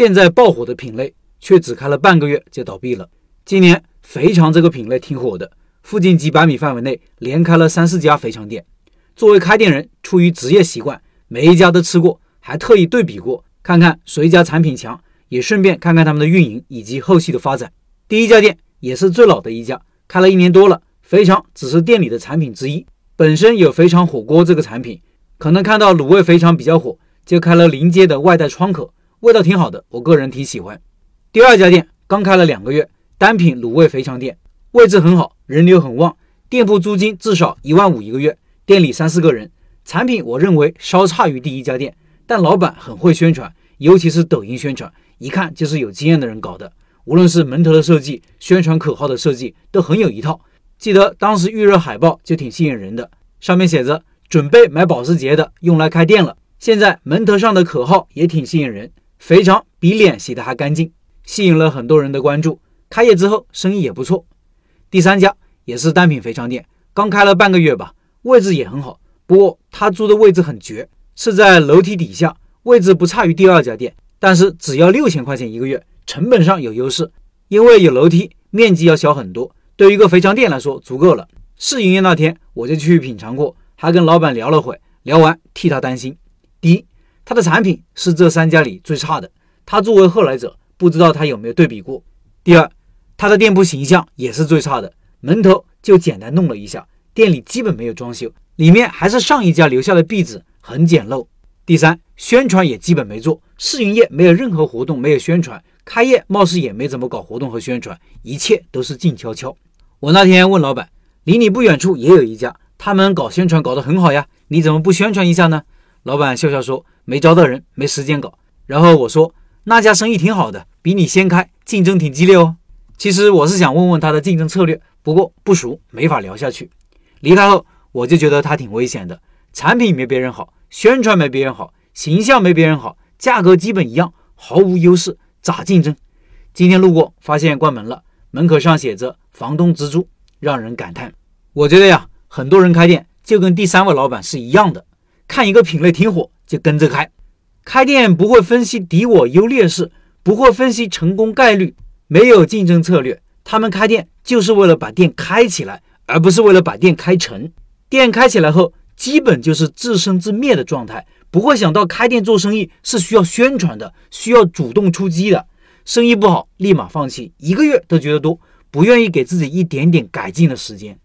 现在爆火的品类却只开了半个月就倒闭了。今年肥肠这个品类挺火的，附近几百米范围内连开了三四家肥肠店。作为开店人，出于职业习惯，每一家都吃过，还特意对比过，看看谁家产品强，也顺便看看他们的运营以及后续的发展。第一家店也是最老的一家，开了一年多了。肥肠只是店里的产品之一，本身有肥肠火锅这个产品，可能看到卤味肥肠比较火，就开了临街的外带窗口，味道挺好的，我个人挺喜欢。第二家店刚开了两个月，单品卤味肥肠店，位置很好，人流很旺，店铺租金至少一万五一个月，店里三四个人，产品我认为稍差于第一家店，但老板很会宣传，尤其是抖音宣传，一看就是有经验的人搞的，无论是门头的设计、宣传口号的设计都很有一套。记得当时预热海报就挺吸引人的，上面写着“准备买保时捷的用来开店了”。现在门头上的口号也挺吸引人，肥肠比脸洗得还干净，吸引了很多人的关注。开业之后生意也不错。第三家也是单品肥肠店，刚开了半个月吧，位置也很好。不过他租的位置很绝，是在楼梯底下，位置不差于第二家店，但是只要六千块钱一个月，成本上有优势，因为有楼梯，面积要小很多。对于一个肥肠店来说，足够了。试营业那天，我就去品尝过，还跟老板聊了会。聊完，替他担心：第一，他的产品是这三家里最差的，他作为后来者，不知道他有没有对比过；第二，他的店铺形象也是最差的，门头就简单弄了一下，店里基本没有装修，里面还是上一家留下的壁纸，很简陋；第三，宣传也基本没做，试营业没有任何活动，没有宣传，开业貌似也没怎么搞活动和宣传，一切都是静悄悄。我那天问老板，离你不远处也有一家，他们搞宣传搞得很好呀，你怎么不宣传一下呢？老板笑笑说，没招到人，没时间搞。然后我说，那家生意挺好的，比你先开，竞争挺激烈哦。其实我是想问问他的竞争策略，不过不熟，没法聊下去。离开后，我就觉得他挺危险的，产品没别人好，宣传没别人好，形象没别人好，价格基本一样，毫无优势，咋竞争？今天路过，发现关门了。门口上写着“房东直租”，让人感叹。我觉得呀，很多人开店就跟第三位老板是一样的，看一个品类挺火就跟着开。开店不会分析敌我优劣势，不会分析成功概率，没有竞争策略。他们开店就是为了把店开起来，而不是为了把店开成。店开起来后，基本就是自生自灭的状态，不会想到开店做生意是需要宣传的，需要主动出击的。生意不好，立马放弃，一个月都觉得多，不愿意给自己一点点改进的时间。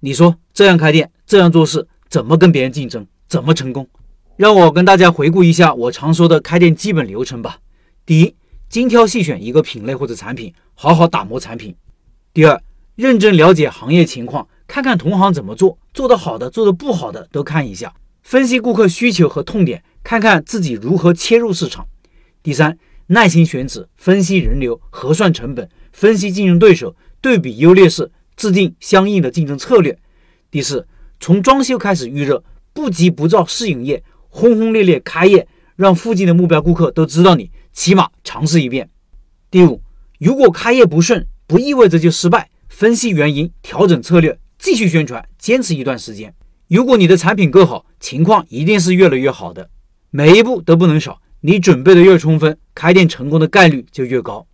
你说这样开店，这样做事，怎么跟别人竞争，怎么成功？让我跟大家回顾一下我常说的开店基本流程吧。第一，精挑细选一个品类或者产品，好好打磨产品。第二，认真了解行业情况，看看同行怎么做，做得好的，做得不好的都看一下，分析顾客需求和痛点，看看自己如何切入市场。第三。耐心选址，分析人流，核算成本，分析竞争对手，对比优劣势，制定相应的竞争策略。第四，从装修开始预热，不急不躁试营业，轰轰烈烈开业，让附近的目标顾客都知道你，起码尝试一遍。第五，如果开业不顺，不意味着就失败，分析原因，调整策略，继续宣传，坚持一段时间。如果你的产品够好，情况一定是越来越好的，每一步都不能少。你准备的越充分，开店成功的概率就越高。